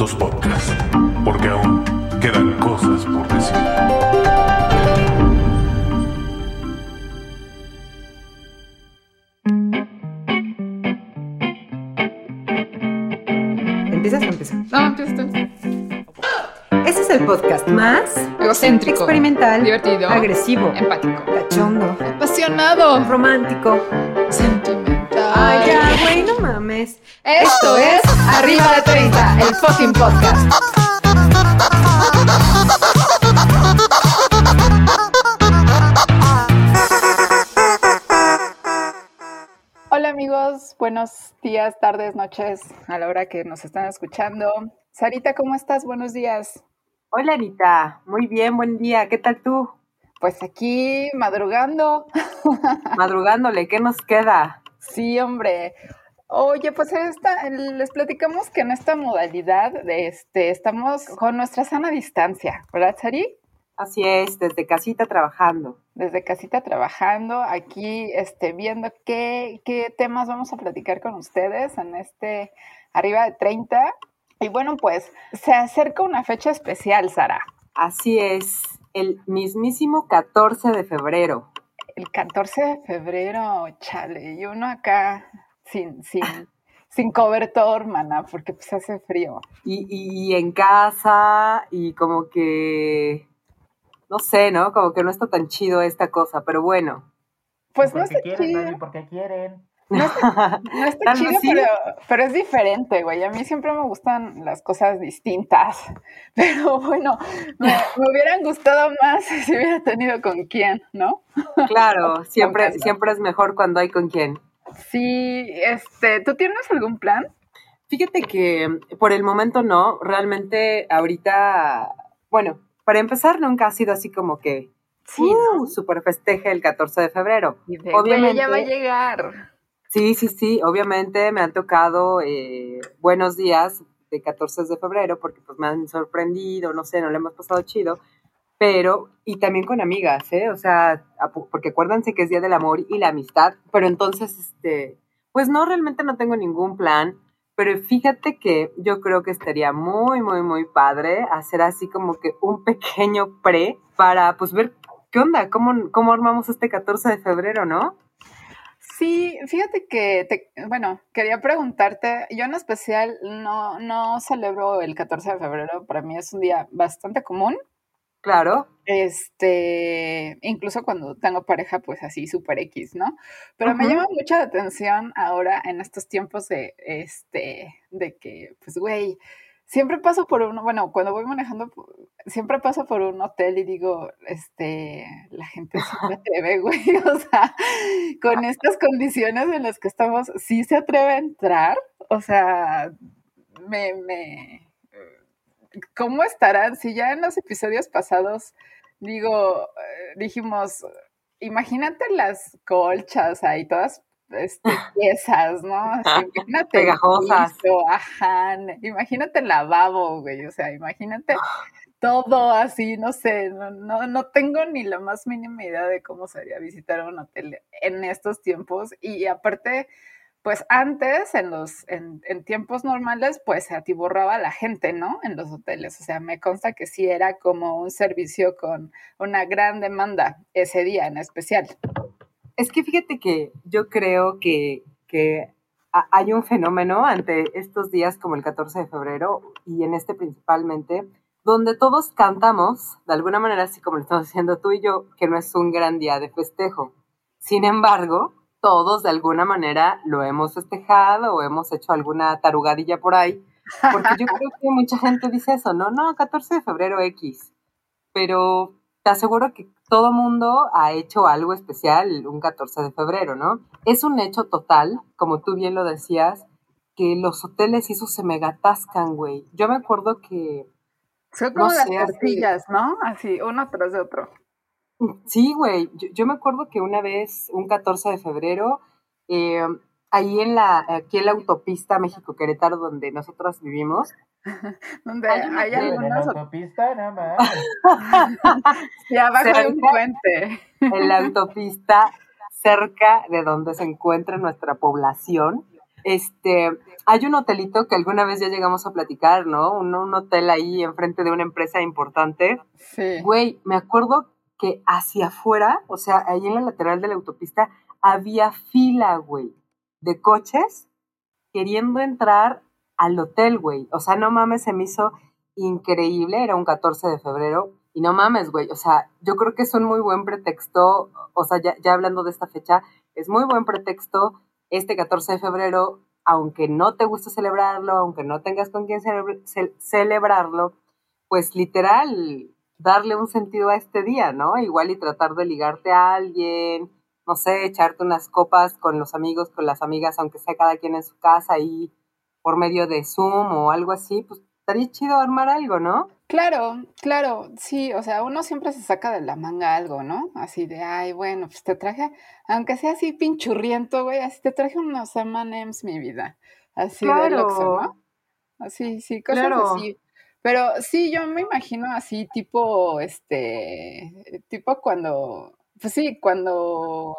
Adultos Podcast, porque aún quedan cosas por decir. ¿Empiezas o empieza? No, empieza tú. Este es el podcast más Egocéntrico. experimental, Divertido. agresivo, Empático. cachondo, Apasionado. romántico. Sentimental. Ay, ya, güey, no mames. Esto es Arriba de 30, el fucking podcast. Hola amigos, buenos días, tardes, noches, a la hora que nos están escuchando. Sarita, ¿cómo estás? Buenos días. Hola, Anita. Muy bien, buen día. ¿Qué tal tú? Pues aquí madrugando. Madrugándole, ¿qué nos queda? Sí, hombre. Oye, pues esta, les platicamos que en esta modalidad de este, estamos con nuestra sana distancia, ¿verdad, Sari? Así es, desde casita trabajando. Desde casita trabajando, aquí este, viendo qué, qué temas vamos a platicar con ustedes en este arriba de 30. Y bueno, pues se acerca una fecha especial, Sara. Así es, el mismísimo 14 de febrero. El 14 de febrero, chale, y uno acá sin, sin, sin cobertor, mana, porque pues hace frío. Y, y- y en casa, y como que, no sé, ¿no? Como que no está tan chido esta cosa, pero bueno. Pues no está quieren, chido. mami, porque quieren. No está, no está vez chido, pero, pero es diferente, güey. A mí siempre me gustan las cosas distintas. Pero bueno, me, me hubieran gustado más si hubiera tenido con quién, ¿no? Claro, siempre, siempre es mejor cuando hay con quién. Sí, este, ¿tú tienes algún plan? Fíjate que por el momento no, realmente ahorita, bueno, para empezar nunca ha sido así como que Sí, uh, super festeje el 14 de febrero. Y de, Obviamente, ya va a llegar. sí, sí, sí, obviamente me han tocado eh, buenos días de 14 de febrero porque pues me han sorprendido, no sé, no le hemos pasado chido, pero, y también con amigas, ¿eh? O sea, porque acuérdense que es Día del Amor y la Amistad, pero entonces, este, pues no, realmente no tengo ningún plan, pero fíjate que yo creo que estaría muy, muy, muy padre hacer así como que un pequeño pre para, pues, ver qué onda, cómo, cómo armamos este 14 de febrero, ¿no? Sí, fíjate que, te- bueno, quería preguntarte, yo en especial no, no celebro el 14 de febrero, para mí es un día bastante común. Claro, Este, incluso cuando tengo pareja, pues así súper X, ¿no? Pero me llama mucha la atención ahora en estos tiempos de, este, de que, pues, güey, siempre paso por uno, bueno, cuando voy manejando, siempre paso por un hotel y digo, este, la gente se atreve, güey, o sea, con estas condiciones en las que estamos, sí se atreve a entrar, o sea, me, me, ¿cómo estarán? Si ya en los episodios pasados, digo, eh, dijimos, imagínate las colchas ahí, todas este, piezas, ¿no? Así, imagínate Pegajosas. piso, ajá, imagínate el lavabo, güey, o sea, imagínate todo así, no sé, no, no, no tengo ni la más mínima idea de cómo sería visitar un hotel en estos tiempos y aparte, pues antes, en los, en, tiempos normales, pues se atiborraba la gente, ¿no? En los hoteles, o sea, me consta que sí era como un servicio con una gran demanda ese día en especial. Es que fíjate que yo creo que, que ha- hay un fenómeno ante estos días como el 14 de febrero y en este principalmente, donde todos cantamos, de alguna manera así como lo estamos haciendo tú y yo, que no es un gran día de festejo. Sin embargo, todos de alguna manera lo hemos festejado o hemos hecho alguna tarugadilla por ahí, porque yo creo que mucha gente dice eso, no, no, 14 de febrero X, pero te aseguro que todo mundo ha hecho algo especial un 14 de febrero, ¿no? Es un hecho total, como tú bien lo decías, que los hoteles y eso se megatascan, güey. Yo me acuerdo que, Son como No las sé, así- tortillas, ¿no? Así, uno tras de otro. Sí, güey, yo, yo me acuerdo que una vez, un 14 de febrero, eh, ahí en la, aquí en la autopista México-Querétaro, donde nosotros vivimos, Donde Hay una hay tienda En la algunas autopista, no mames. Y abajo hay un cerca. puente. en la autopista cerca de donde se encuentra nuestra población, Este, hay un hotelito que alguna vez ya llegamos a platicar, ¿no? Un, un hotel ahí enfrente de una empresa importante. Sí. Güey, me acuerdo que hacia afuera, o sea, ahí en la lateral de la autopista, había fila, güey, de coches queriendo entrar al hotel, güey. O sea, no mames, se me hizo increíble, era un 14 de febrero. Y no mames, güey, o sea, yo creo que es un muy buen pretexto, o sea, ya, hablando de esta fecha, es muy buen pretexto este 14 de febrero, aunque no te guste celebrarlo, aunque no tengas con quién celebrarlo, pues literal, darle un sentido a este día, ¿no? Igual y tratar de ligarte a alguien, no sé, echarte unas copas con los amigos, con las amigas, aunque sea cada quien en su casa y por medio de Zoom o algo así, pues estaría chido armar algo, ¿no? Claro, claro, sí, o sea, uno siempre se saca de la manga algo, ¿no? Así de, ay, bueno, pues te traje, aunque sea así pinchurriento, güey, así te traje unos M&M's, mi vida, así de. Oxxo, ¿no? Así, sí, cosas Claro. así. Pero sí, yo me imagino así, tipo, este, tipo cuando, pues sí, cuando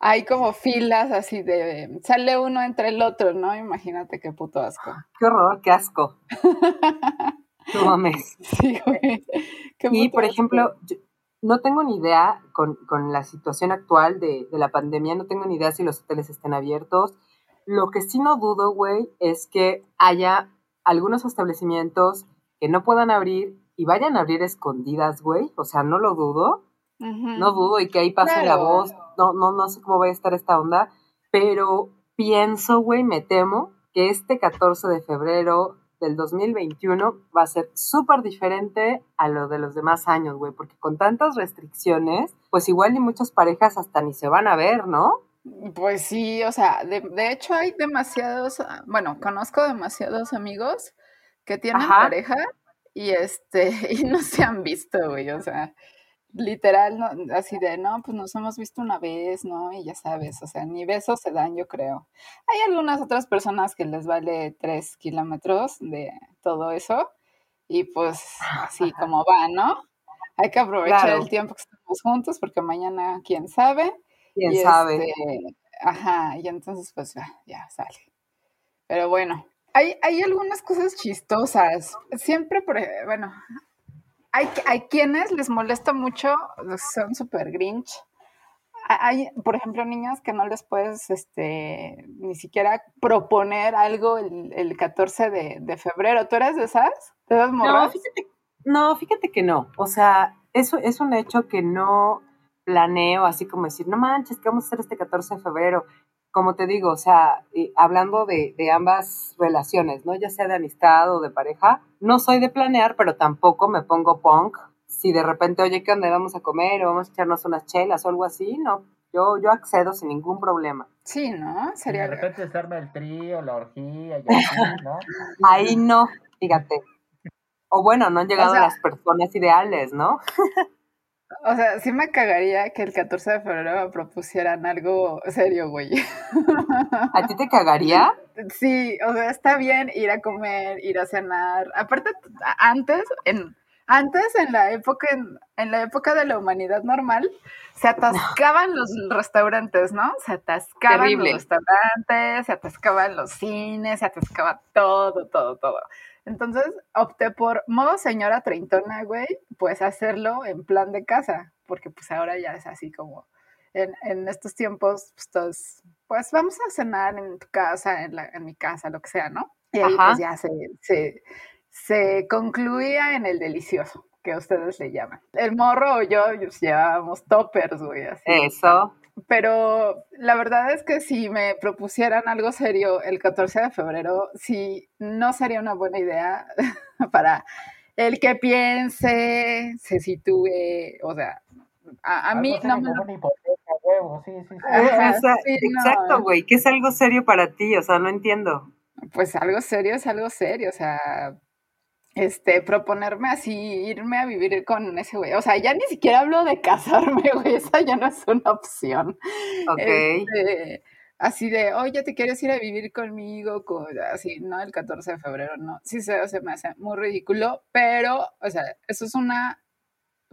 hay como filas así de, sale uno entre el otro, ¿no? Imagínate qué puto asco. Qué horror, qué asco. No mames. Sí, güey. qué Y, por asco. ejemplo, yo no tengo ni idea con, con la situación actual de, de la pandemia, no tengo ni idea si los hoteles estén abiertos. Lo que sí no dudo, güey, es que haya algunos establecimientos que no puedan abrir y vayan a abrir escondidas, güey. O sea, no lo dudo. No dudo y que ahí pase la voz. No, no, no sé cómo va a estar esta onda. Pero pienso, güey, me temo que este 14 de febrero del 2021 va a ser súper diferente a lo de los demás años, güey. Porque con tantas restricciones, pues igual y muchas parejas hasta ni se van a ver, ¿no? Pues sí, o sea, de, de hecho hay demasiados, ah, bueno, conozco demasiados amigos que tienen Ajá. pareja y este, y no se han visto, güey, o sea, literal, no, así de, no, pues nos hemos visto una vez, ¿no? Y ya sabes, o sea, ni besos se dan, yo creo. Hay algunas otras personas que les vale tres kilómetros de todo eso y pues así como va, ¿no? Hay que aprovechar Claro. el tiempo que estamos juntos porque mañana, quién sabe. Quién Y sabe. este, ajá, y entonces pues ya, ya sale. Pero bueno, hay, hay algunas cosas chistosas. Siempre, por, bueno, hay, hay quienes les molesta mucho, son súper grinch. Ha- Hay, por ejemplo, niñas que no les puedes este, ni siquiera proponer algo el, el 14 de, de febrero. ¿Tú eres de esas? ¿De esas No, fíjate, no, fíjate que no. O sea, eso es un hecho que no planeo así como decir, no manches, ¿qué vamos a hacer este 14 de febrero? Como te digo, o sea, hablando de, de ambas relaciones, ¿no? Ya sea de amistad o de pareja, no soy de planear, pero tampoco me pongo punk. Si de repente, oye, ¿qué onda? ¿Vamos a comer o vamos a echarnos unas chelas o algo así? No, yo, yo accedo sin ningún problema. Sí, ¿no? Y de Sería... repente se arma el trío, la orgía y así, ¿no? Ahí no, fíjate. O bueno, no han llegado sea- las personas ideales, ¿no? O sea, sí me cagaría que el 14 de febrero me propusieran algo serio, güey. ¿A ti te cagaría? Sí, o sea, está bien ir a comer, ir a cenar. Aparte, antes, en, antes en la época, en, en la época de la humanidad normal, se atascaban los restaurantes, ¿no? Se atascaban Terrible. los restaurantes, se atascaban los cines, se atascaba todo, todo, todo. Entonces opté por modo señora treintona, güey, pues hacerlo en plan de casa, porque pues ahora ya es así como en, en estos tiempos, pues todos, pues vamos a cenar en tu casa, en, la, en mi casa, lo que sea, ¿no? Y ahí Ajá. pues ya se, se, se concluía en el delicioso, que ustedes le llaman. El morro o yo llevábamos toppers, güey, así. Eso. Pero la verdad es que si me propusieran algo serio el 14 de febrero, sí, no sería una buena idea para el que piense, se sitúe, o sea, a, a mí no me lo... hipoteca, huevo, sí, sí, sí. Ajá, exacto, güey, que es algo serio para ti, o sea, no entiendo. Pues algo serio es algo serio, o sea, este, proponerme así, irme a vivir con ese güey, o sea, ya ni siquiera hablo de casarme, güey, esa ya no es una opción. Ok. Este, así de, oye, ¿te quieres ir a vivir conmigo? Con, así, no, el 14 de febrero, no. Sí, se, se me hace muy ridículo, pero, o sea, eso es una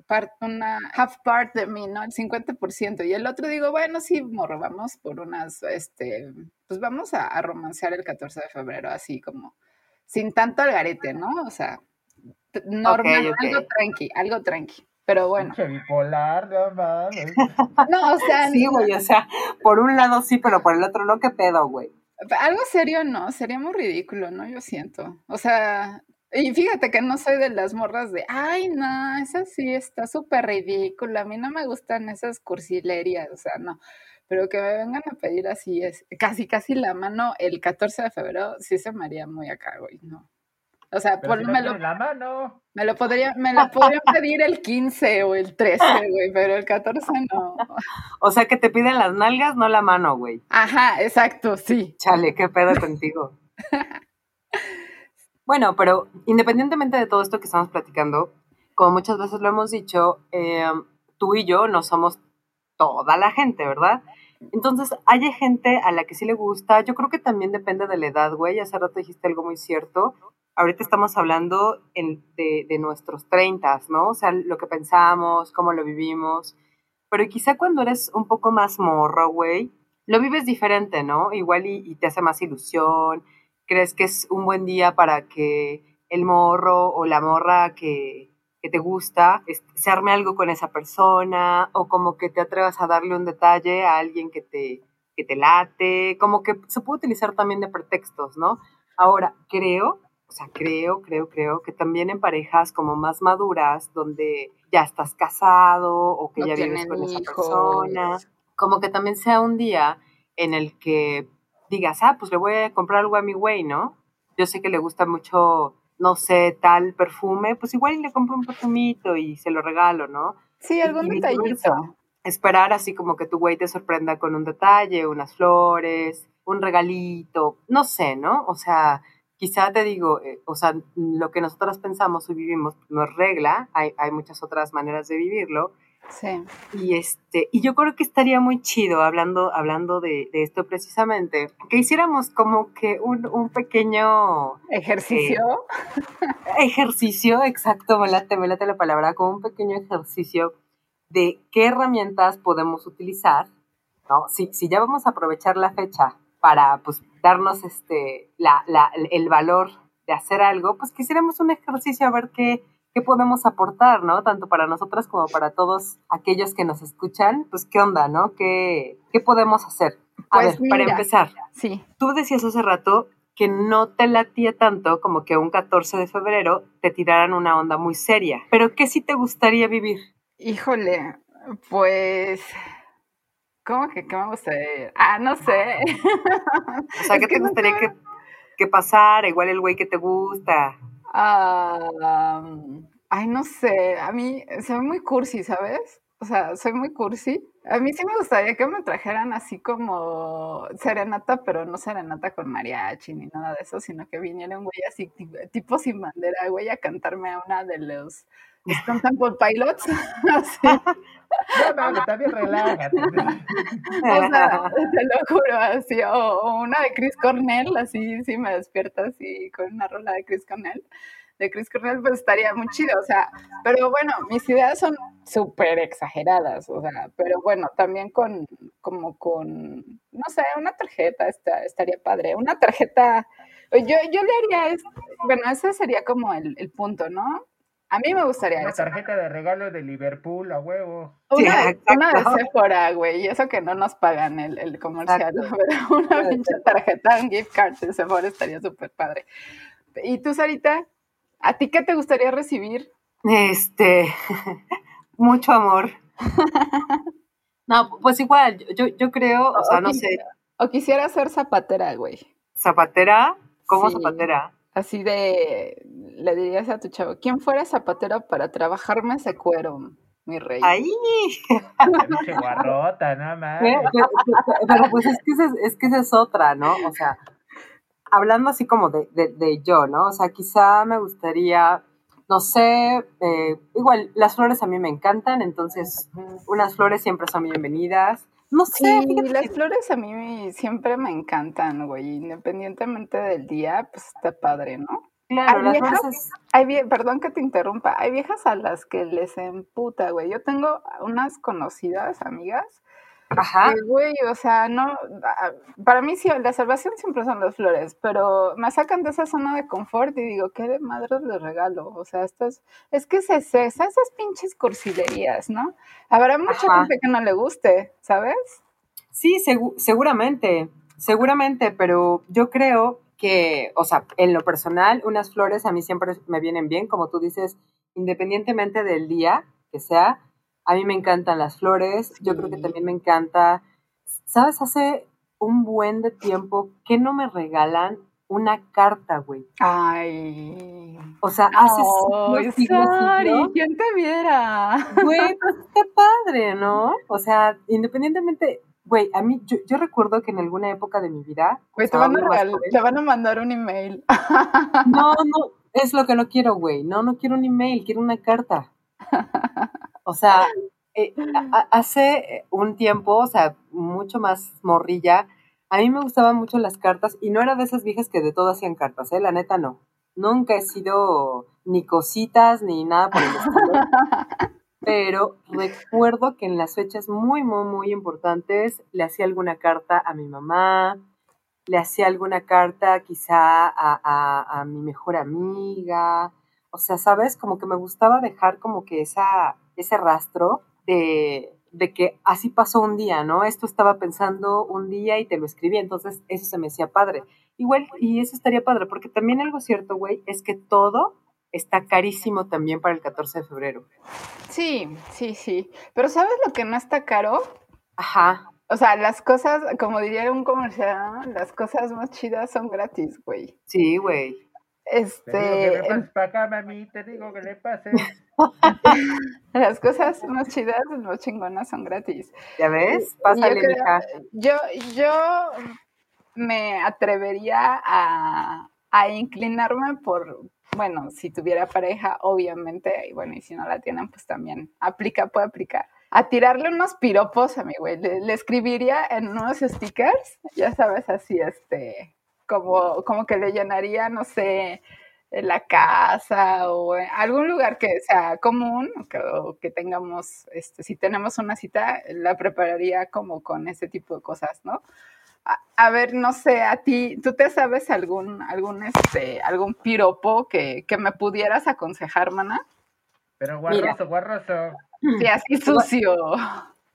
part, una half part de mí, ¿no? El 50%. Y el otro digo, bueno, sí, morro, vamos por unas, este, pues vamos a, a romancear el 14 de febrero, así como sin tanto algarete, ¿no? O sea, normal, algo tranqui, algo tranqui. Pero bueno, bipolar, no mames. no, o sea, Sí, güey, o sea, por un lado sí, pero por el otro no, qué pedo, güey. algo serio no, sería muy ridículo, ¿no? Yo siento. O sea, y fíjate que no soy de las morras de, ay, no, esa sí está súper ridícula, a mí no me gustan esas cursilerías, o sea, no. Pero que me vengan a pedir así, es casi, casi la mano el 14 de febrero, sí se me haría muy acá, güey, no. O sea, por- si no me, lo, la mano. me lo podría, me lo podrían pedir el 15 o el 13, güey, pero el 14 no. O sea, que te piden las nalgas, no la mano, güey. Ajá, exacto, sí. Chale, qué pedo contigo. Bueno, pero independientemente de todo esto que estamos platicando, como muchas veces lo hemos dicho, eh, tú y yo no somos toda la gente, ¿verdad? Entonces, hay gente a la que sí le gusta. Yo creo que también depende de la edad, güey. Hace rato dijiste algo muy cierto. Ahorita estamos hablando de, de nuestros treintas, ¿no? O sea, lo que pensamos, cómo lo vivimos. Pero quizá cuando eres un poco más morro, güey, lo vives diferente, ¿no? Igual y, y te hace más ilusión. Crees que es un buen día para que el morro o la morra que, que te gusta se arme algo con esa persona o como que te atrevas a darle un detalle a alguien que te, que te late. Como que se puede utilizar también de pretextos, ¿no? Ahora, creo, o sea, creo, creo, creo que también en parejas como más maduras, donde ya estás casado o que No ya vives con esa persona, como que también sea un día en el que digas, ah, pues le voy a comprar algo a mi güey, ¿no? Yo sé que le gusta mucho, no sé, tal perfume, pues igual le compro un perfumito y se lo regalo, ¿no? Sí, algún y detallito. Esperar así como que tu güey te sorprenda con un detalle, unas flores, un regalito, no sé, ¿no? O sea, quizá te digo, eh, o sea, lo que nosotras pensamos y vivimos no es regla, hay, hay muchas otras maneras de vivirlo, Sí. y este, y yo creo que estaría muy chido, hablando, hablando de, de esto precisamente, que hiciéramos como que un, un pequeño Ejercicio. ejercicio, exacto, me late, me late la palabra, como un pequeño ejercicio de qué herramientas podemos utilizar, ¿no? Si, si ya vamos a aprovechar la fecha para, pues, darnos este, la, la, el valor de hacer algo, pues quisiéramos un ejercicio a ver qué, qué podemos aportar, ¿no? Tanto para nosotras como para todos aquellos que nos escuchan, pues qué onda, ¿no? ¿Qué, qué podemos hacer? A Pues ver, para empezar, Sí. tú decías hace rato que no te latía tanto como que un 14 de febrero te tiraran una onda muy seria. Pero ¿qué sí te gustaría vivir? Híjole, pues. ¿Cómo que qué me gustaría? Ah, no sé. O sea, ¿qué te gustaría que, que pasara? Igual el güey que te gusta. Ah, ay, no sé. A mí soy muy cursi, ¿sabes? O sea, soy muy cursi. A mí sí me gustaría que me trajeran así como serenata, pero no serenata con mariachi ni nada de eso, sino que viniera un güey así, ti- tipo sin bandera, güey, a cantarme a una de los Stone Temple Pilots. Así. No mames, también relájate. O sea, te lo juro, así, o, o una de Chris Cornell, así, sí me despierta así con una rola de Chris Cornell, de Chris Cornell, pues estaría muy chido, o sea, pero bueno, mis ideas son súper exageradas, o sea, pero bueno, también con, como con, no sé, una tarjeta esta- estaría padre, una tarjeta, yo, yo le haría, bueno, ese sería como el, el punto, ¿no? A mí me gustaría Una eso. tarjeta de regalo de Liverpool, a huevo. Sí, Una, de- una de. Sephora, güey, y eso que no nos pagan el, el comercial, Exacto. pero una pinche tarjeta, un gift card de Sephora estaría súper padre. ¿Y tú, Sarita? ¿A ti qué te gustaría recibir? Este, mucho amor. No, pues igual, yo, yo creo, o sea, no Ok. sé, O quisiera ser zapatera, güey. zapatera, ¿cómo Sí. zapatera? Así de, le dirías a tu chavo, ¿quién fuera zapatero para trabajarme ese cuero, mi rey? Ahí. Guarrota, no mames. Pero, pero, pues es que, esa es, es que esa es otra, ¿no? O sea, hablando así como de, de, de yo, ¿no? O sea, quizá me gustaría, no sé, eh, igual las flores a mí me encantan, entonces unas flores siempre son bienvenidas. No sé, Sí, las que- flores a mí siempre me encantan, güey. Independientemente del día, pues está padre, ¿no? Claro, Hay las viejas- flores Hay vie- perdón que te interrumpa, hay viejas a las que les emputa, güey. Yo tengo unas conocidas, amigas, Ajá. güey, o sea, no, para mí sí, la salvación siempre son las flores, pero me sacan de esa zona de confort y digo, ¿qué de madres les regalo? O sea, estas, es que se cesa, esas pinches cursilerías, ¿no? Habrá mucha Ajá. gente que no le guste, ¿sabes? Sí, segu- seguramente, seguramente, pero yo creo que, o sea, en lo personal, unas flores a mí siempre me vienen bien, como tú dices, independientemente del día que sea, a mí me encantan las flores, yo creo que también me encanta, ¿sabes? Hace un buen de tiempo que no me regalan una carta, güey. Ay. O sea, hace Ay, siglos, ¿quién te viera? Güey, pues está padre, ¿no? O sea, independientemente, güey, a mí, yo, yo recuerdo que en alguna época de mi vida, Güey, te van, a obvio más regal- joven, te van a mandar un email. no, no, es lo que no quiero, güey, no, no quiero un email, quiero una carta. O sea, eh, hace un tiempo, o sea, mucho más morrilla, a mí me gustaban mucho las cartas y no era de esas viejas que de todo hacían cartas, ¿eh? La neta no. Nunca he sido ni cositas ni nada por el estilo. Pero recuerdo que en las fechas muy, muy, muy importantes le hacía alguna carta a mi mamá, le hacía alguna carta quizá a, a- a mi mejor amiga. O sea, ¿sabes? Como que me gustaba dejar como que esa, ese rastro de, de que así pasó un día, ¿no? Esto estaba pensando un día y te lo escribí, entonces eso se me hacía padre. Igual, y eso estaría padre, porque también algo cierto, güey, es que todo está carísimo también para el 14 de febrero. Sí, sí, sí. Pero ¿sabes lo que no está caro? Ajá. O sea, las cosas, como diría un comercial, las cosas más chidas son gratis, güey. Sí, güey. Te digo que Este, le pases para acá, mami, te digo que le pases. las cosas más chidas, más chingonas son gratis. ¿Ya ves? Yo Pásale, creo-. Yo, yo me atrevería a, a inclinarme por, bueno, si tuviera pareja, obviamente, y bueno, y si no la tienen, pues también aplica, puede aplicar. A tirarle unos piropos a mi güey. Le, le escribiría en unos stickers, ya sabes, así, este, como, como que le llenaría, no sé, la casa o en algún lugar que sea común o que, o que tengamos, este, si tenemos una cita, la prepararía como con ese tipo de cosas, ¿no? A, a ver, no sé, a ti, ¿tú te sabes algún, algún, este, algún piropo que, que me pudieras aconsejar, mana? Pero Mira. guarroso, guarroso. Sí, así sucio.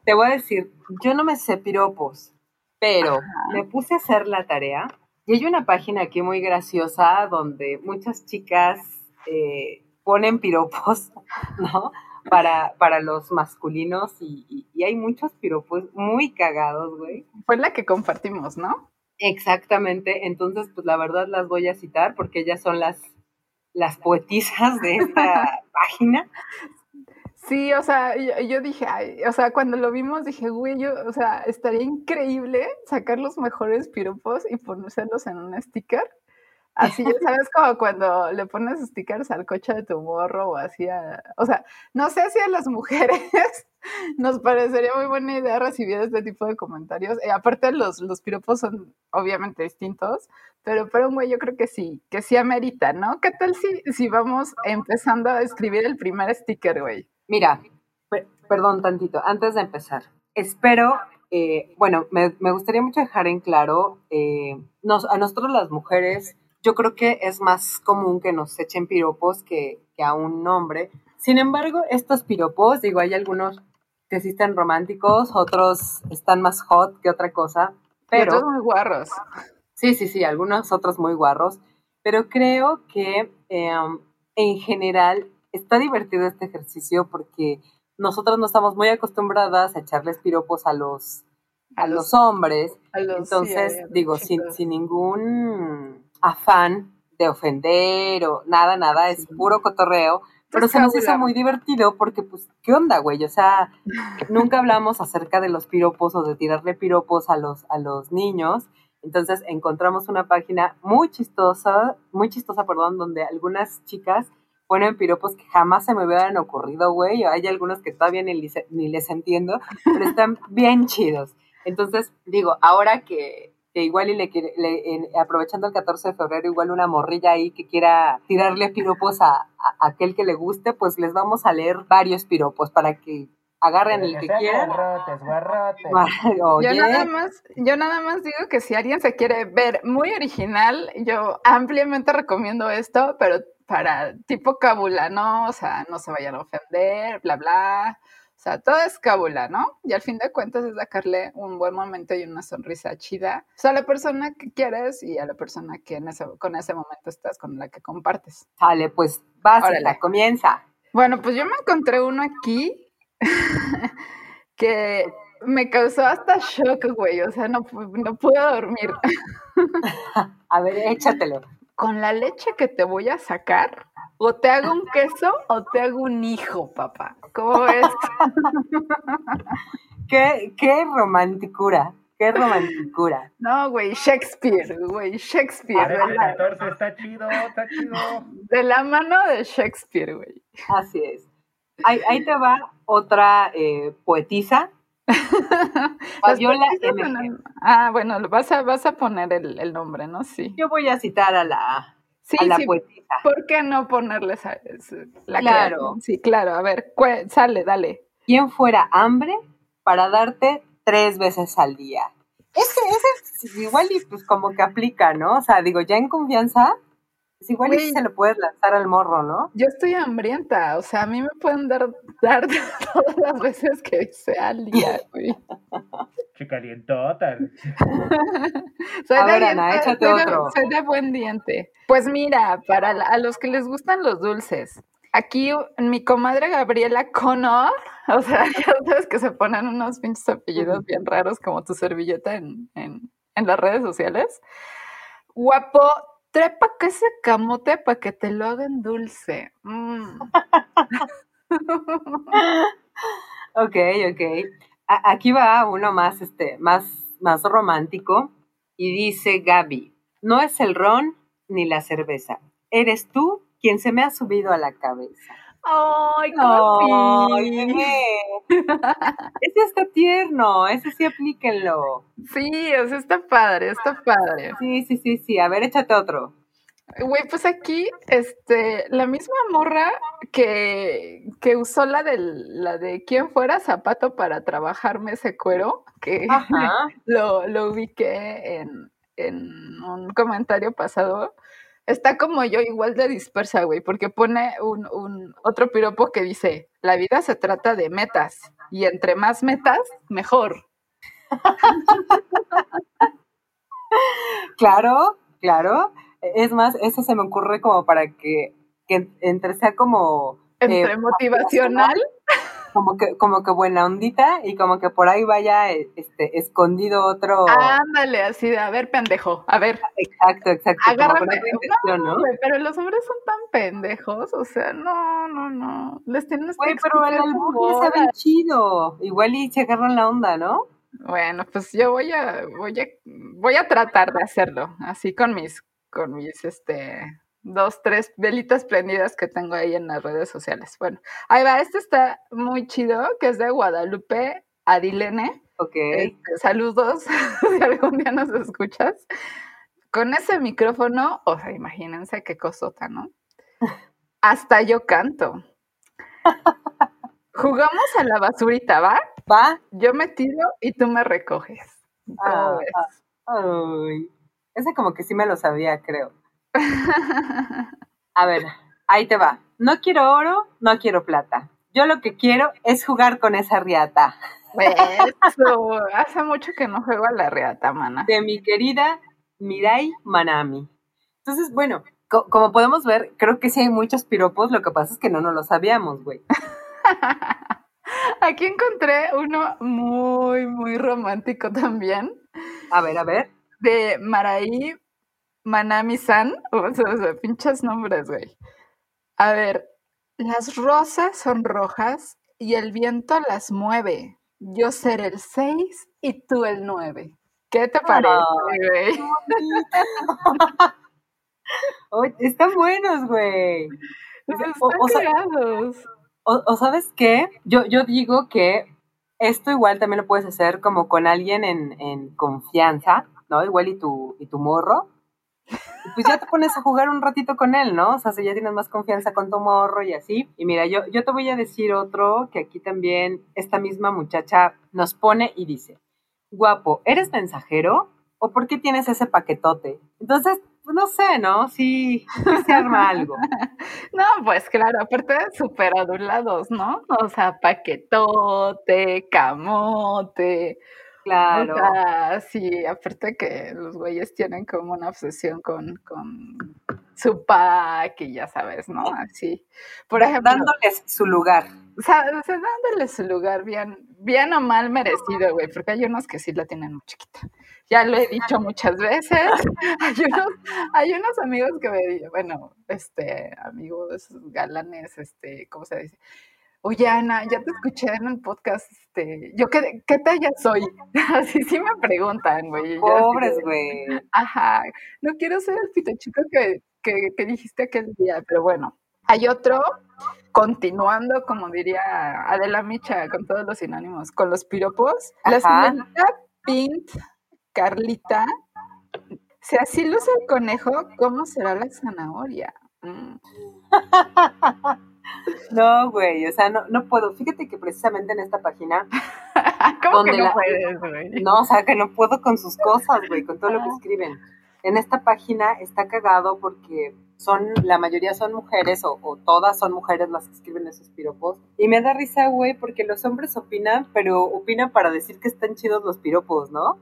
Te voy a decir, yo no me sé piropos, pero me puse a hacer la tarea y hay una página aquí muy graciosa donde muchas chicas eh, ponen piropos, ¿no? Para, para los masculinos y, y- y hay muchos piropos muy cagados, güey. Fue la que compartimos, ¿no? Exactamente, entonces pues la verdad las voy a citar porque ellas son las, las poetisas de esta página. Sí, o sea, yo, dije, o sea, cuando lo vimos dije, güey, yo, o sea, estaría increíble sacar los mejores piropos y ponérselos en un sticker. Así, ya sabes, como cuando le pones stickers al coche de tu morro o así, a- o sea, no sé si a las mujeres nos parecería muy buena idea recibir este tipo de comentarios. Eh, aparte, los, los piropos son obviamente distintos, pero para un güey yo creo que sí, que sí amerita, ¿no? ¿Qué tal si, si vamos empezando a escribir el primer sticker, güey? Mira, per- perdón tantito, antes de empezar, espero, eh, bueno, me, me gustaría mucho dejar en claro, eh, nos, a nosotros las mujeres, yo creo que es más común que nos echen piropos que, que a un hombre. Sin embargo, estos piropos, digo, hay algunos que sí están románticos, otros están más hot que otra cosa, Y otros pero... muy guarros. Sí, sí, sí, algunos otros muy guarros, pero creo que eh, en general está divertido este ejercicio porque nosotros no estamos muy acostumbradas a echarles piropos a los, a los hombres, a los- sí, entonces digo, sin, sin ningún afán de ofender o nada, nada, es puro cotorreo, pero se nos hizo muy divertido porque, pues, ¿qué onda, güey? O sea, nunca hablamos acerca de los piropos o de tirarle piropos a los, a los niños. Entonces encontramos una página muy chistosa, muy chistosa, perdón, donde algunas chicas ponen piropos que jamás se me hubieran ocurrido, güey. Hay algunos que todavía ni, les- ni les entiendo, pero están bien chidos. Entonces, digo, ahora que, que igual y le quiere, le- en- aprovechando el 14 de febrero, igual una morrilla ahí que quiera tirarle piropos a, a aquel que le guste, pues les vamos a leer varios piropos para que agarren el Que quieran. guarrotes, guarrotes. Oye, Yo nada más, yo nada más digo que si alguien se quiere ver muy original, yo ampliamente recomiendo esto, pero para tipo cábula, ¿no? O sea, no se vayan a ofender, bla, bla. O sea, todo es cábula, ¿no? Y al fin de cuentas es sacarle un buen momento y una sonrisa chida. O sea, a la persona que quieres y a la persona que en ese, con ese momento estás, con la que compartes. sale, pues Órale. comienza. Bueno, pues yo me encontré uno aquí que me causó hasta shock, güey. O sea, no, no pude dormir. A ver, échatelo. Con la leche que te voy a sacar, o te hago un queso o te hago un hijo, papá. ¿Cómo ves? Qué, qué romanticura, qué romanticura. No, güey, Shakespeare, güey, Shakespeare. Este la, 14 está chido, está chido. de la mano de Shakespeare, güey. Así es. Ahí, ahí te va otra eh, poetisa, Fabiola MG. Ah, bueno, vas a, vas a poner el, el nombre, ¿no? Sí. Yo voy a citar a la, Sí, a la sí, poetisa. ¿Por qué no ponerles a, la Claro. creación? Sí, claro. A ver, sale, dale. ¿Quién fuera hambre para darte tres veces al día? Ese, ese es igual y pues como que aplica, ¿no? O sea, digo, ya en confianza, pues igual y Güey. sí se le puedes lanzar al morro, ¿no? Yo estoy hambrienta, o sea, a mí me pueden dar, dar todas las veces que sea al día, güey. Chicalientota. Soy A de ver, Ana, diente- échate soy de- otro. soy de buen diente. Pues mira, para la- a los que les gustan los dulces, aquí mi comadre Gabriela Connor, o sea, ya sabes que se ponen unos pinches apellidos bien raros como tu servilleta en, en, en las redes sociales. Guapo, trepa que ese camote para que te lo hagan dulce. Mm. Ok, ok. Aquí va uno más, este, más, más romántico y dice Gaby, no es el ron ni la cerveza, eres tú quien se me ha subido a la cabeza. ¡Ay, bebé. Ese está tierno, ese sí aplíquenlo. Sí, o sea, está padre, está padre. Sí, sí, sí, sí. A ver, échate otro. Güey, pues aquí, este, la misma morra que, que usó la de la de quién fuera zapato para trabajarme ese cuero, que Ajá. lo, lo ubiqué en, en un comentario pasado, está como yo igual de dispersa, güey, porque pone un, un otro piropo que dice, la vida se trata de metas, y entre más metas, mejor. Claro, claro. Es más, eso se me ocurre como para que, que entre sea como, eh, Entre motivacional como que, como que buena ondita y como que por ahí vaya eh, este escondido otro. Ándale, así de, a ver, pendejo, a ver, Exacto, exacto. agárrame. ¿no? Güey, pero los hombres son tan pendejos, o sea, no, no, no. Les tienes Güey, que pero el explicar albur con ya sabe bolas. chido. Igual y se agarran la onda, ¿no? Bueno, pues yo voy a, voy a, voy a tratar de hacerlo, así con mis, con mis, este, dos, tres velitas prendidas que tengo ahí en las redes sociales. Bueno, ahí va, este está muy chido, que es de Guadalupe Adilene. Ok. Este, saludos, si algún día nos escuchas. Con ese micrófono, o sea, imagínense qué cosota, ¿no? Hasta yo canto. Jugamos a la basurita, ¿va? Va. Yo me tiro y tú me recoges. ¿Cómo Ah? Ay. Ese como que sí me lo sabía, creo. A ver, ahí te va. No quiero oro, no quiero plata. Yo lo que quiero es jugar con esa riata Eso, hace mucho que no juego a la reata, mana. de mi querida Mirai Manami. Entonces, bueno, co- como podemos ver, creo que sí hay muchos piropos, lo que pasa es que no nos lo sabíamos, güey. Aquí encontré uno muy, muy romántico también, A ver, a ver. de Maraí Manami-san. O sea, o sea, pinches nombres, güey. A ver, las rosas son rojas y el viento las mueve. Yo seré el 6 y tú el 9. ¿Qué te parece, güey? Están buenos, güey. Están O-. O, o sabes qué, yo, yo digo que esto igual también lo puedes hacer como con alguien en, en confianza, ¿no? Igual y tu, y tu morro. Pues ya te pones a jugar un ratito con él, ¿no? O sea, si ya tienes más confianza con tu morro y así. Y mira, yo, yo te voy a decir otro que aquí también esta misma muchacha nos pone y dice, guapo, ¿eres mensajero? ¿O por qué tienes ese paquetote? Entonces, pues no sé, ¿no? Sí, sí se arma algo. No, pues claro, aparte de súper adulados, ¿no? O sea, paquetote, camote. Claro. O sea, sí, aparte que los güeyes tienen como una obsesión con, con su pack y ya sabes, ¿no? Así. Por ejemplo, Dándoles su lugar. o sea, o sea, dándole su lugar bien, bien o mal merecido, güey, porque hay unos que sí la tienen muy chiquita. Ya lo he dicho muchas veces. Hay unos, hay unos amigos que me dicen, bueno, este, amigos galanes, este, ¿cómo se dice? Oye, Ana, ya te escuché en el podcast, este, yo qué, qué talla soy. Así sí me preguntan, güey. Pobres, güey. Ajá, no quiero ser el pito chico que, que, que dijiste aquel día, pero bueno. Hay otro, continuando, como diría Adela Micha, con todos los sinónimos, con los piropos. La Ajá. señorita Pint Carlita, si así luce el conejo, ¿cómo será la zanahoria? Mm. No, güey, o sea, no, no puedo. Fíjate que precisamente en esta página, ¿Cómo Donde que no la- puedes, güey? no, o sea, que no puedo con sus cosas, güey, con todo lo que escriben. En esta página está cagado porque son, la mayoría son mujeres o, o todas son mujeres las que escriben esos piropos. Y me da risa, güey, porque los hombres opinan, pero opinan para decir que están chidos los piropos, ¿no?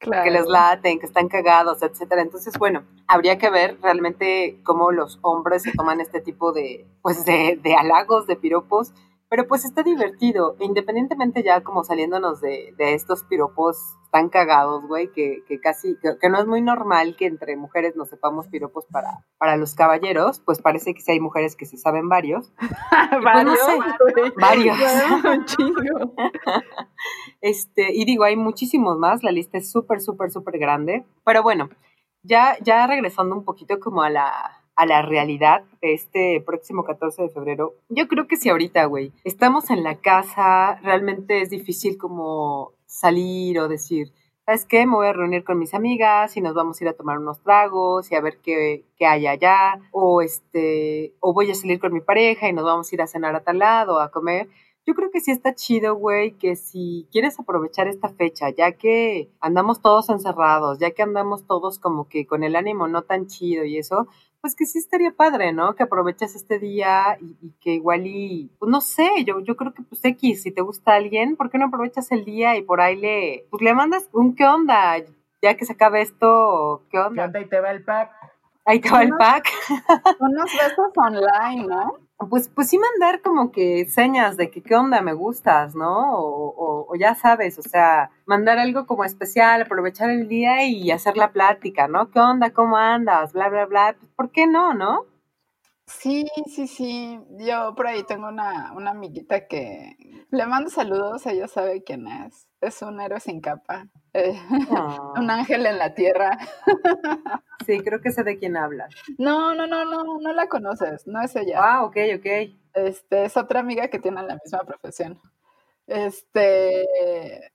Claro. que les laten, que están cagados, etcétera. Entonces, bueno, habría que ver realmente cómo los hombres se toman este tipo de, pues, de, de halagos, de piropos, pero pues está divertido, independientemente ya como saliéndonos de, de estos piropos tan cagados, güey, que, que casi, que, que no es muy normal que entre mujeres nos sepamos piropos para, para los caballeros, pues parece que sí hay mujeres que se saben varios. pues, no Varios, sé, varios. Un chingo. Este, y digo, hay muchísimos más, la lista es súper, súper, súper grande. Pero bueno, ya, ya regresando un poquito como a la, a la realidad de este próximo 14 de febrero, yo creo que si ahorita, güey, estamos en la casa, realmente es difícil como salir o decir, ¿sabes qué? Me voy a reunir con mis amigas y nos vamos a ir a tomar unos tragos y a ver qué, qué hay allá, o este, o voy a salir con mi pareja y nos vamos a ir a cenar a tal lado, a comer. Yo creo que sí está chido, güey, que si quieres aprovechar esta fecha, ya que andamos todos encerrados, ya que andamos todos como que con el ánimo no tan chido y eso, pues que sí estaría padre, ¿no? Que aproveches este día y, y que igual y, pues no sé, yo, yo creo que pues X, si te gusta alguien, ¿por qué no aprovechas el día y por ahí le, pues le mandas un qué onda? Ya que se acabe esto, ¿qué ¿Qué onda? onda? Y te va el pack. Ahí te va el pack. Unos besos online, ¿no? Pues, pues sí mandar como que señas de que qué onda, me gustas, ¿no? O, o- o ya sabes, o sea, mandar algo como especial, aprovechar el día y hacer la plática, ¿no? ¿Qué onda? ¿Cómo andas? Bla, bla, bla. Pues, ¿Por qué no, no? Sí, sí, sí. Yo por ahí tengo una, una amiguita que le mando saludos, ella sabe quién es. Es un héroe sin capa. eh, un ángel en la tierra. Sí, creo que sé de quién hablas. No, no, no, no, no la conoces, no es ella. Ah, ok, ok. Este, es otra amiga que tiene la misma profesión. Este,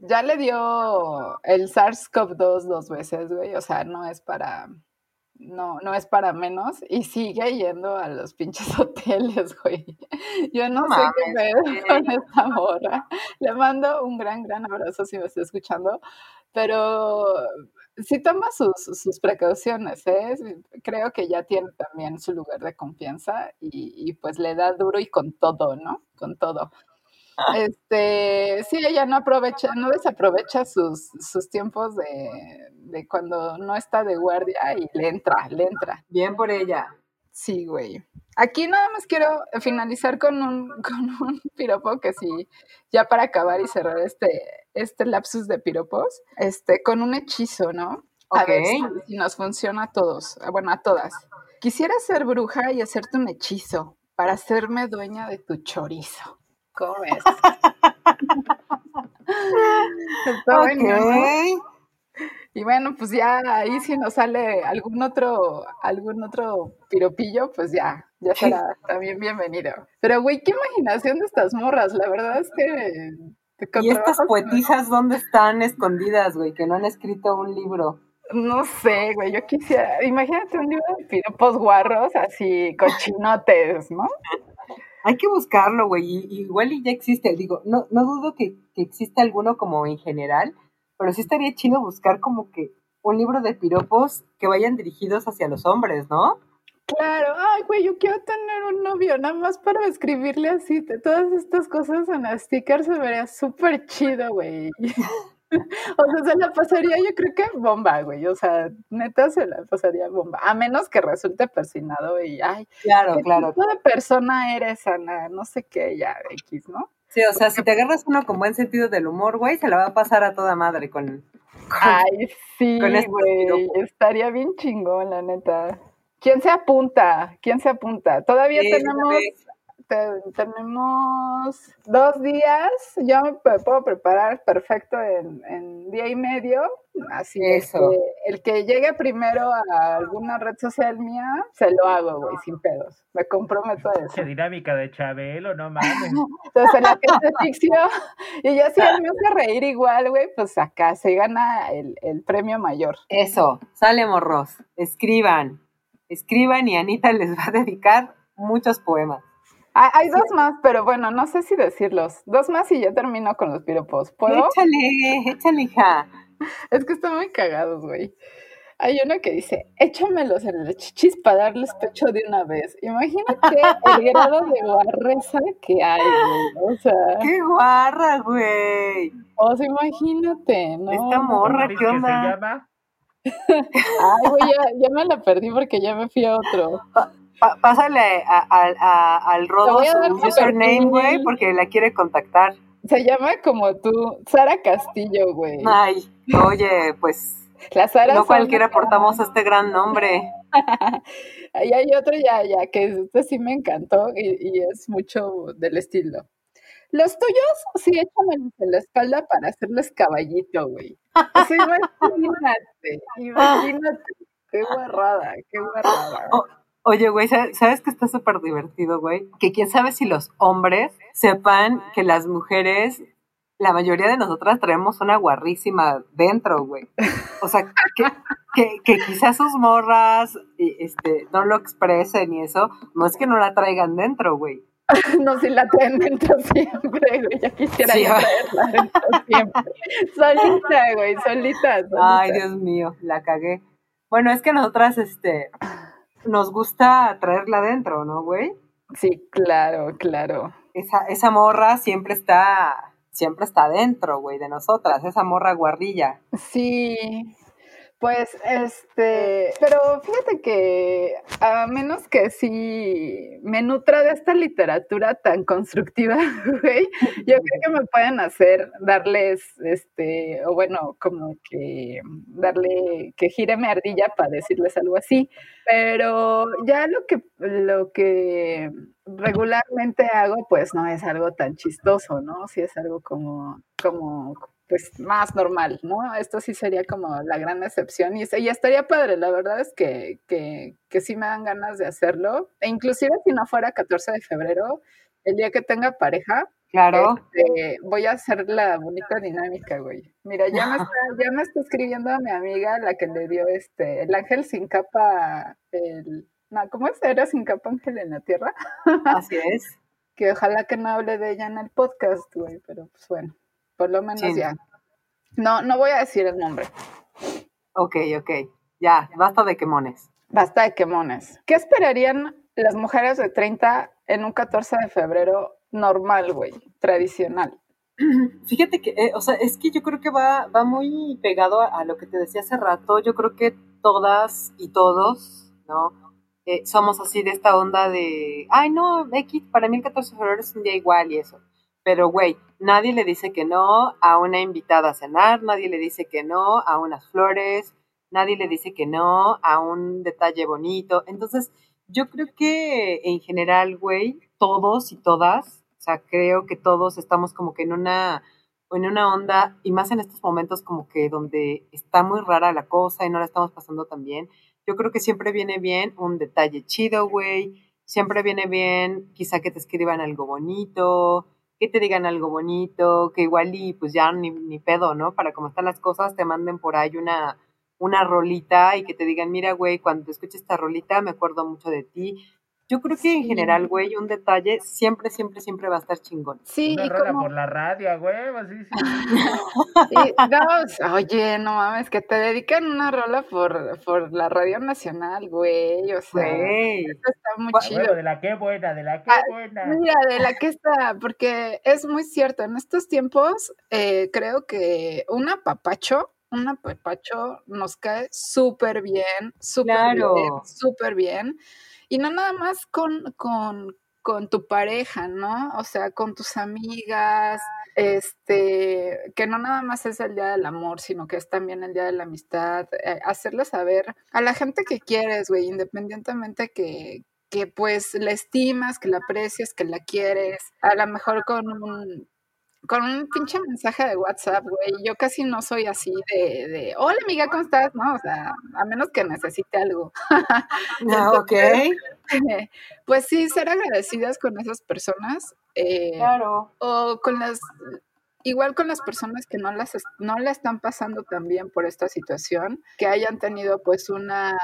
ya le dio el SARS-CoV-2 dos veces, güey. O sea, no es para, no, no es para menos. Y sigue yendo a los pinches hoteles, güey. Yo no, No sé qué pedo con esta morra. Le mando un gran, gran abrazo si me está escuchando. Pero sí toma sus, sus precauciones, ¿eh? Creo que ya tiene también su lugar de confianza y, y pues le da duro y con todo, ¿no? Con todo. Este, sí, ella no aprovecha, no desaprovecha sus, sus tiempos de, de cuando no está de guardia y le entra, le entra. Bien por ella. Sí, güey. Aquí nada más quiero finalizar con un, con un piropo que sí, ya para acabar y cerrar este, este lapsus de piropos, este, con un hechizo, ¿no? A ver si, si nos funciona a todos, ah, bueno, a todas. Quisiera ser bruja y hacerte un hechizo para hacerme dueña de tu chorizo. ¿Cómo ves? Está bueno, ¿no? Ok. Y bueno, pues ya ahí si nos sale algún otro, algún otro piropillo, pues ya, ya será también bienvenido. Pero güey, qué imaginación de estas morras, la verdad es que ¿Y estas poetisas dónde están escondidas, güey? Que no han escrito un libro. No sé, güey, yo quisiera, imagínate un libro de piropos guarros, así, cochinotes, ¿no? Hay que buscarlo, güey. y- igual y ya existe. Digo, no, no dudo que, que exista alguno como en general, pero sí estaría chido buscar como que un libro de piropos que vayan dirigidos hacia los hombres, ¿no? Claro, ay, güey, yo quiero tener un novio, nada más para escribirle así, todas estas cosas en la sticker se vería súper chido, güey. O sea, se la pasaría, yo creo que bomba, güey. O sea, neta se la pasaría bomba. A menos que resulte persinado y, ay, Claro, ¿qué claro. tipo de persona eres, Ana? No sé qué, ya, X, ¿no? Sí, o sea, si te agarras uno con buen sentido del humor, güey, se la va a pasar a toda madre con... con- Ay, sí, con este güey. Estaría bien chingón, la neta. ¿Quién se apunta? ¿Quién se apunta? Todavía Sí, tenemos, vez. Te- tenemos dos días. Yo me puedo preparar perfecto en, en día y medio. Así es. El que llegue primero a alguna red social mía, se lo hago, güey, sin pedos. Me comprometo a eso. Qué dinámica de Chabelo, no mames. Entonces, en la que se asfixió, y ya si él me hace reír igual, güey, pues acá se gana el, el premio mayor. Eso, sale morros. Escriban. Escriban y Anita les va a dedicar muchos poemas. Hay dos más, pero bueno, no sé si decirlos. Dos más y ya termino con los piropos. ¿Puedo? Échale, échale, hija. Es que están muy cagados, güey. Hay uno que dice, échamelos en el chichis para darles pecho de una vez. Imagínate el grado de guarreza que hay, güey. O sea, ¡Qué guarra, güey! o sea, imagínate, ¿no? Esta morra, ¿Cómo ¿qué onda? llama? Ay, güey, ya, ya me la perdí porque ya me fui a otro. Pa- pásale a- a- a- al Rodo su username, güey, porque la quiere contactar. Se llama como tú, Sara Castillo, güey. Ay, oye, pues La Sara no cualquiera portamos este gran nombre. Ahí hay otro ya, ya, que este sí me encantó y, y es mucho del estilo. Los tuyos, sí, échamelos en la espalda para hacerles caballito, güey. O sea, imagínate, imagínate. Qué guarrada, qué guarrada. Oye, güey, ¿sabes que está súper divertido, güey? Que quién sabe si los hombres sepan que las mujeres, la mayoría de nosotras traemos una guarrísima dentro, güey. O sea, que, que, que quizás sus morras este, no lo expresen y eso, no es que no la traigan dentro, güey. No, si la traen dentro siempre, güey. Ya quisiera Sí, yo va. traerla dentro siempre. Solita, güey, solita. solita. Ay, Dios mío, la cagué. Bueno, es que nosotras, este, nos gusta traerla dentro, ¿no, güey? Sí, claro, claro. Esa, esa morra siempre está, siempre está dentro, güey, de nosotras, esa morra guarrilla. Sí, pues este, pero fíjate que a menos que sí me nutra de esta literatura tan constructiva, güey, yo creo que me pueden hacer darles, este, o bueno, como que darle, que gire mi ardilla para decirles algo así, pero ya lo que, lo que regularmente hago, pues no es algo tan chistoso, ¿no? Sí es algo como, como, pues más normal, ¿no? Esto sí sería como la gran excepción y, y estaría padre, la verdad es que, que, que sí me dan ganas de hacerlo, e inclusive si no fuera 14 de febrero, el día que tenga pareja, Claro. este, voy a hacer la bonita dinámica, güey. Mira, ya me, está, ya me está escribiendo a mi amiga, la que le dio este, el ángel sin capa, el, no, ¿cómo es? Era sin capa ángel en la tierra, Así es. que ojalá que no hable de ella en el podcast, güey, pero pues bueno, por lo menos Sí. ya. No, no voy a decir el nombre. Ok, ok. Ya, basta de quemones. Basta de quemones. ¿Qué esperarían las mujeres de 30 en un 14 de febrero normal, güey? Tradicional. Fíjate que, eh, o sea, es que yo creo que va, va muy pegado a, a lo que te decía hace rato. Yo creo que todas y todos, ¿no? Eh, somos así de esta onda de, ay, no, X, para mí el 14 de febrero es un día igual y eso. Pero, güey, nadie le dice que no a una invitada a cenar, nadie le dice que no a unas flores, nadie le dice que no a un detalle bonito. Entonces, yo creo que en general, güey, todos y todas, o sea, creo que todos estamos como que en una, en una onda, y más en estos momentos como que donde está muy rara la cosa y no la estamos pasando tan bien. Yo creo que siempre viene bien un detalle chido, güey. Siempre viene bien quizá que te escriban algo bonito, que te digan algo bonito, que igual y pues ya ni, pedo, ¿no? Para cómo están las cosas, te manden por ahí una, una rolita y que te digan, mira, güey, cuando escuches esta rolita me acuerdo mucho de ti. Yo creo que en general, güey, un detalle siempre, siempre, siempre va a estar chingón. Sí, Una y rola como, por la radio, así, sí. sí, no, oye, no mames, que te dedican una rola por, por la Radio Nacional, güey, o sea, Güey. eso está muy chido. de la que buena, de la que Ah, buena. Mira, de la que está, porque es muy cierto, en estos tiempos eh, creo que un apapacho, un apapacho nos cae súper bien, súper bien, Claro. súper bien. Y no nada más con, con, con tu pareja, ¿no? O sea, con tus amigas, este, que no nada más es el Día del Amor, sino que es también el Día de la Amistad. eh, hacerle saber a la gente que quieres, güey, independientemente que, que pues la estimas, que la aprecias, que la quieres, a lo mejor con un, con un pinche mensaje de WhatsApp, güey. Yo casi no soy así de, de, hola amiga, ¿cómo estás? No, o sea, a menos que necesite algo. Ah, ok. Pues sí, ser agradecidas con esas personas. eh, Claro. o con las igual con las personas que no las no la están pasando tan bien por esta situación, que hayan tenido pues una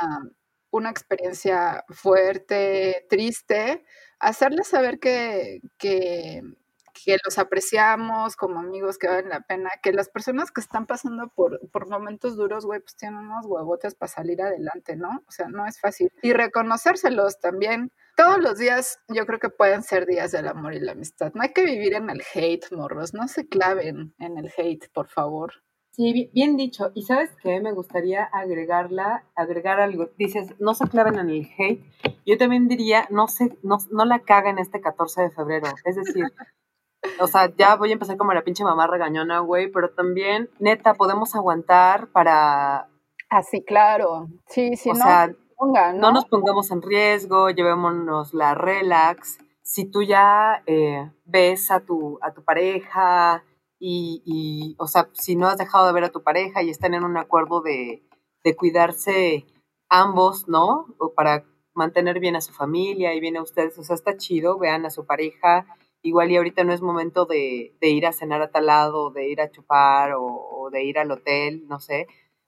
una experiencia fuerte, triste, hacerles saber que, que, que los apreciamos como amigos, que valen la pena, que las personas que están pasando por, por momentos duros, güey, pues tienen unos huevotes para salir adelante, ¿no? O sea, no es fácil. Y reconocérselos también. Todos los días yo creo que pueden ser días del amor y la amistad. No hay que vivir en el hate, morros. No se claven en el hate, por favor. Sí, bi- bien dicho. Y sabes qué, me gustaría agregarla, agregar algo. Dices, no se claven en el hate. Yo también diría, no se, no, no la caguen este 14 de febrero. Es decir, o sea, ya voy a empezar como la pinche mamá regañona, güey, pero también, neta, podemos aguantar para, Así, claro. Sí, sí, o no sea, ¿no? nos pongamos en riesgo, llevémonos la relax. Si tú ya eh, ves a tu, a tu pareja y, y, o sea, si no has dejado de ver a tu pareja y están en un acuerdo de, de cuidarse ambos, ¿no? O para mantener bien a su familia y bien a ustedes, o sea, está chido, vean a su pareja. Igual y ahorita no es momento de, de ir a cenar a tal lado, de ir a chupar o, o de ir al hotel, no sé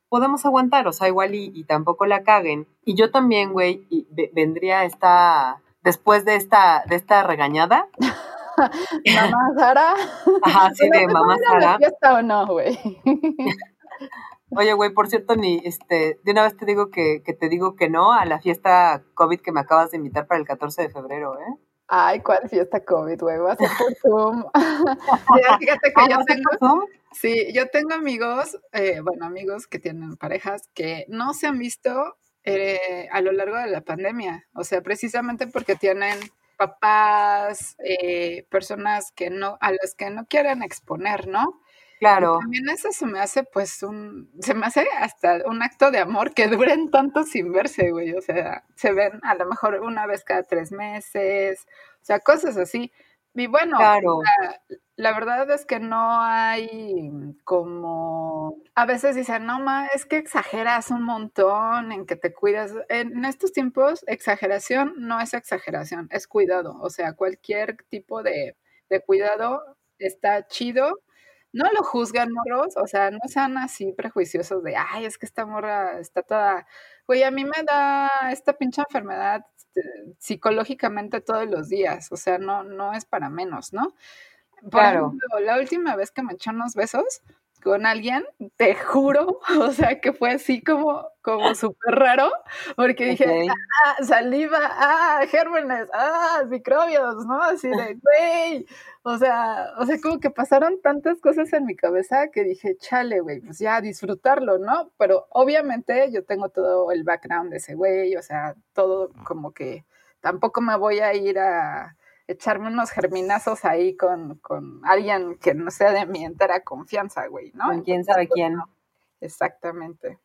podemos aguantar, o sea, igual y, y tampoco la caguen. Y yo también, güey, y ve- vendría esta, después de esta, de esta regañada, Mamá Sara. ajá, sí, ¿Pero de te mamá Sara. fiesta o no, güey? Oye, güey, por cierto, ni, este, de una vez te digo que, que te digo que no a la fiesta COVID que me acabas de invitar para el 14 de febrero, ¿eh? Ay, ¿cuál fiesta COVID, güey? Va a ser por Zoom. Fíjate que Ah, yo ¿no se tengo, sí, yo tengo amigos, eh, bueno, amigos que tienen parejas que no se han visto eh, a lo largo de la pandemia. O sea, precisamente porque tienen papás, eh, personas que no, a las que no quieren exponer, ¿no? Y Claro, también eso se me hace, pues, un, se me hace hasta un acto de amor que duren tanto sin verse, güey. O sea, se ven a lo mejor una vez cada tres meses, o sea, cosas así. Y bueno, claro, la verdad es que no hay como... A veces dicen, no, ma, es que exageras un montón en que te cuidas. En estos tiempos, exageración no es exageración, es cuidado. O sea, cualquier tipo de, de cuidado está chido. No lo juzgan, morros, o sea, no sean así prejuiciosos de, ay, es que esta morra está toda... Güey, a mí me da esta pinche enfermedad este, psicológicamente todos los días, o sea, no, no es para menos, ¿no? Por Claro. ejemplo, la última vez que me eché unos besos con alguien, te juro, o sea, que fue así como, como súper raro, porque dije, ok. ah, saliva, ah, gérmenes, ah, microbios, ¿no? Así de, güey, o sea, o sea, como que pasaron tantas cosas en mi cabeza que dije, chale, güey, pues ya disfrutarlo, ¿no? Pero obviamente yo tengo todo el background de ese güey, o sea, todo como que tampoco me voy a ir a echarme unos germinazos ahí con, con alguien que no sea de mi entera confianza, güey, ¿no? Con quién sabe pues, quién. no, exactamente.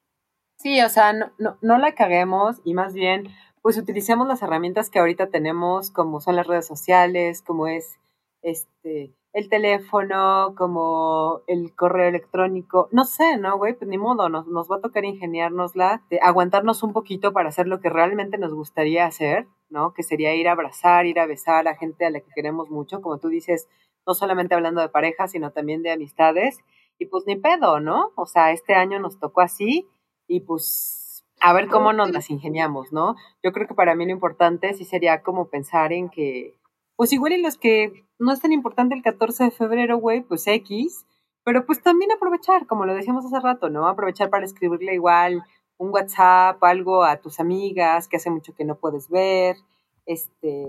Sí, o sea, no, no, no la caguemos y más bien, pues utilicemos las herramientas que ahorita tenemos, como son las redes sociales, como es este el teléfono, como el correo electrónico, no sé, ¿no, güey? Pues ni modo, nos, nos va a tocar ingeniárnosla, de aguantarnos un poquito para hacer lo que realmente nos gustaría hacer, ¿no? Que sería ir a abrazar, ir a besar a gente a la que queremos mucho, como tú dices, no solamente hablando de pareja, sino también de amistades. Y pues ni pedo, ¿no? O sea, este año nos tocó así y pues a ver cómo nos las ingeniamos, ¿no? Yo creo que para mí lo importante sí sería como pensar en que, pues igual y los que no es tan importante el 14 de febrero, güey, pues X, pero pues también aprovechar, como lo decíamos hace rato, ¿no? Aprovechar para escribirle igual un WhatsApp, algo a tus amigas que hace mucho que no puedes ver, este,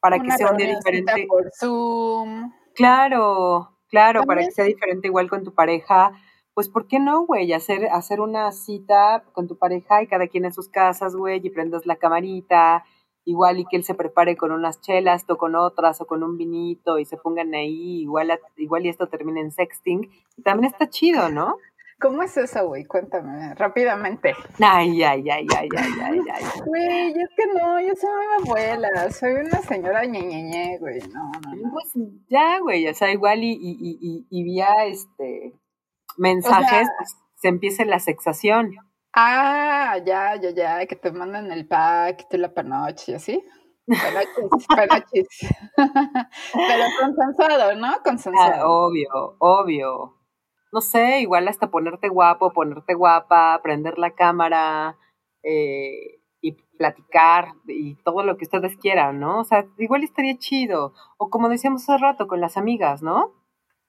para que sea un día diferente. Por Zoom. Claro, claro, para que sea diferente igual con tu pareja. Pues, ¿por qué no, güey? Hacer, hacer una cita con tu pareja y cada quien en sus casas, güey, y prendas la camarita, igual y que él se prepare con unas chelas, tú con otras, o con un vinito, y se pongan ahí, igual, igual y esto termina en sexting. Y también está chido, ¿no? ¿Cómo es eso, güey? Cuéntame rápidamente. Ay, ay, ay, ay, ay, ay, ay. Güey, es que no, yo soy una abuela, soy una señora ñeñeñe, güey, no, no, no. Pues ya, güey, o sea, igual y, y, y, y vía este mensajes pues, se empieza la sexación. Ah, ya, ya, ya, que te mandan el pack tú la panoche y así. Panoches, panoches. Pero consensuado, ¿no? Consensuado. Ah, obvio, obvio no sé, igual hasta ponerte guapo, ponerte guapa, prender la cámara eh, y platicar y todo lo que ustedes quieran, ¿no? O sea, igual estaría chido. O como decíamos hace rato, con las amigas, ¿no?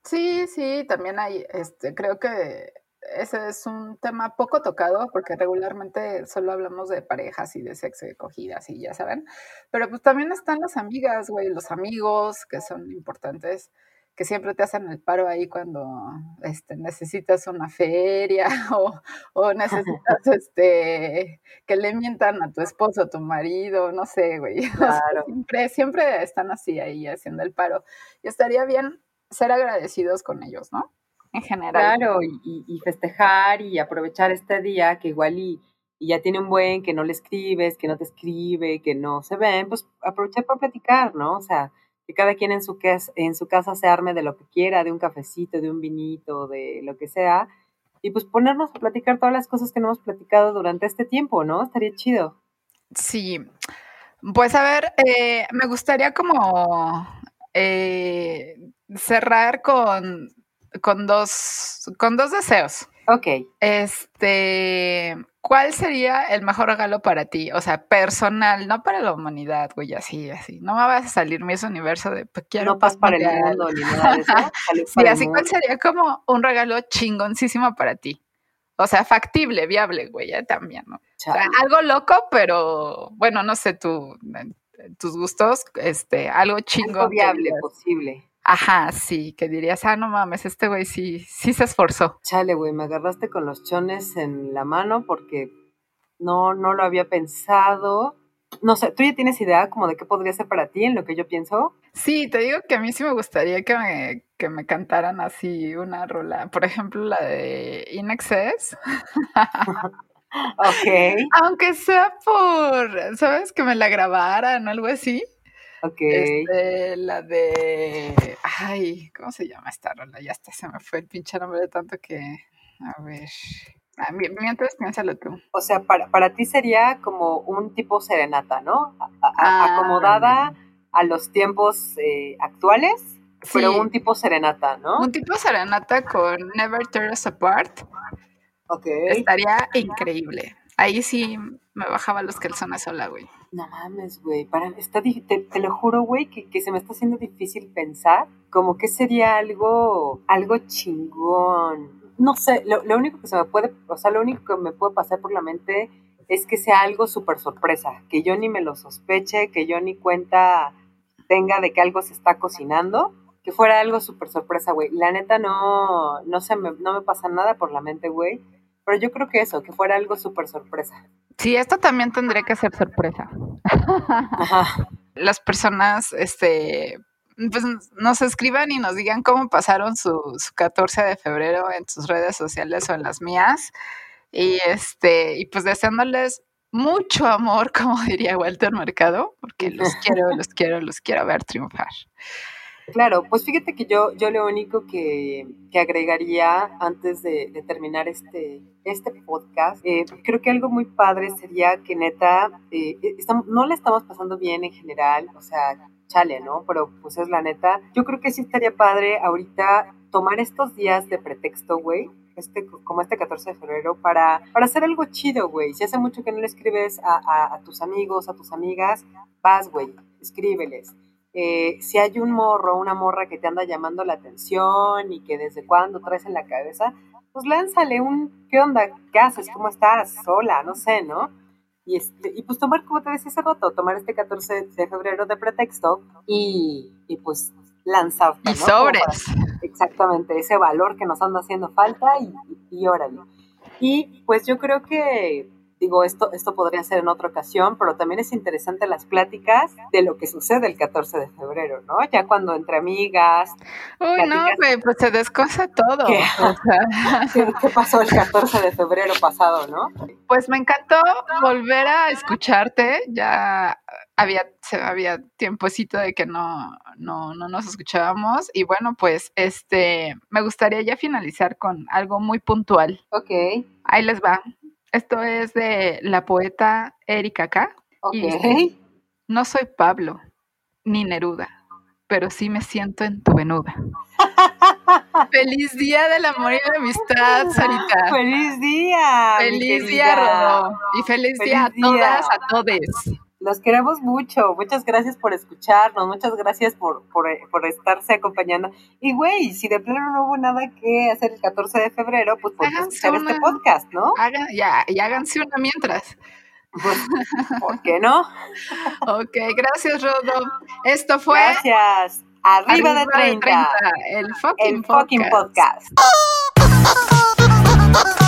Sí, sí, también hay, este, creo que ese es un tema poco tocado porque regularmente solo hablamos de parejas y de sexo y cogidas y ya saben, pero pues también están las amigas, güey, los amigos que son importantes que siempre te hacen el paro ahí cuando este, necesitas una feria o, o necesitas este, que le mientan a tu esposo, a tu marido, no sé, güey. Claro. siempre, siempre están así ahí haciendo el paro. Y estaría bien ser agradecidos con ellos, ¿no? En general. Claro, y, y festejar y aprovechar este día que igual y, y ya tiene un buen que no le escribes, que no te escribe, que no se ven, pues aprovechar para platicar, ¿no? O sea, que cada quien en su, en su casa se arme de lo que quiera, de un cafecito, de un vinito, de lo que sea, y pues ponernos a platicar todas las cosas que no hemos platicado durante este tiempo, ¿no? Estaría chido. Sí, pues a ver, eh, me gustaría como eh, cerrar con, con, dos, con dos deseos. Ok. Este, ¿cuál sería el mejor regalo para ti? O sea, personal, no para la humanidad, güey, así, así. No me vas a salir mi ese universo de pues, quiero no paz para el mundo ni nada de eso. sí, así cuál sería como un regalo chingoncísimo para ti. O sea, factible, viable, güey, ya también, ¿no? O sea, algo loco, pero bueno, no sé, tú, tus gustos, este, algo chingón. Algo viable, posible. Ajá, sí, que dirías, ah, no mames, este güey sí, sí se esforzó. Chale, güey, me agarraste con los chones en la mano porque no, no lo había pensado. No sé, ¿tú ya tienes idea como de qué podría ser para ti en lo que yo pienso? Sí, te digo que a mí sí me gustaría que me, que me cantaran así una rola. Por ejemplo, la de In Excess. ok. Aunque sea por, ¿sabes? Que me la grabaran o algo así. Ok. Este, la de. Ay, ¿cómo se llama esta rola? Ya hasta se me fue el pinche nombre de tanto que. A ver. Ah, mientras piénsalo tú. O sea, para, para ti sería como un tipo serenata, ¿no? A, a, Ah. acomodada a los tiempos eh, actuales, pero Sí. un tipo serenata, ¿no? Un tipo serenata con Never Tear Us Apart Ok. estaría increíble. Ahí sí me bajaba los calzones sola, güey. No mames, güey. Para, está, te, te lo juro, güey, que, que se me está haciendo difícil pensar como que sería algo, algo chingón. No sé, lo, lo único que se me puede, o sea, lo único que me puede pasar por la mente es que sea algo súper sorpresa, que yo ni me lo sospeche, que yo ni cuenta tenga de que algo se está cocinando, que fuera algo súper sorpresa, güey. La neta no, no, se me, no me pasa nada por la mente, güey. Pero yo creo que eso, que fuera algo súper sorpresa. Sí, esto también tendría que ser sorpresa. Ajá. Las personas, este, pues nos escriban y nos digan cómo pasaron su, su 14 de febrero en sus redes sociales o en las mías. Y este, y pues deseándoles mucho amor, como diría Walter Mercado, porque los quiero, los quiero, los quiero ver triunfar. Claro, pues fíjate que yo, yo lo único que, que agregaría antes de, terminar este, este podcast, eh, creo que algo muy padre sería que neta, eh, estamos, no le estamos pasando bien en general, o sea, chale, ¿no? Pero pues es la neta. Yo creo que sí estaría padre ahorita tomar estos días de pretexto, güey, este, como este 14 de febrero, para, para hacer algo chido, güey. Si hace mucho que no le escribes a, a, a tus amigos, a tus amigas, vas, güey, escríbeles. Eh, si hay un morro, una morra que te anda llamando la atención y que desde cuándo traes en la cabeza, pues lánzale un, ¿qué onda? ¿Qué haces? ¿Cómo estás? Sola, no sé, ¿no? Y, este, y pues tomar, como te decía hace rato, tomar este 14 de febrero de pretexto y, y pues lanzarte. Y ¿no? sobres. Para, exactamente, ese valor que nos anda haciendo falta y, y, y órale. Y pues yo creo que digo, esto, esto podría ser en otra ocasión, pero también es interesante las pláticas de lo que sucede el 14 de febrero, ¿no? Ya cuando entre amigas. Uy, no, güey, pues se descosa todo. ¿Qué pasó el 14 de febrero pasado, no? Pues me encantó volver a escucharte. Ya había, había tiempocito de que no, no, no nos escuchábamos. Y bueno, pues este me gustaría ya finalizar con algo muy puntual. Ok. Ahí les va. Esto es de la poeta Erika K. Dice, no soy Pablo, ni Neruda, pero sí me siento en tu venuda. Feliz día del amor y la amistad, Sarita. Feliz día. Feliz día, Rodó. Y feliz, feliz día a día. todas, a todes. Los queremos mucho. Muchas gracias por escucharnos. Muchas gracias por, por, por estarse acompañando. Y, güey, si de plano no hubo nada que hacer el 14 de febrero, pues podemos escuchar una, este podcast, ¿no? Hagan, ya, y háganse una mientras. Pues, ¿Por qué no? ok, gracias, Rodo. Esto fue. Gracias. Arriba, Arriba de, 30, de 30. El fucking el fucking podcast. podcast.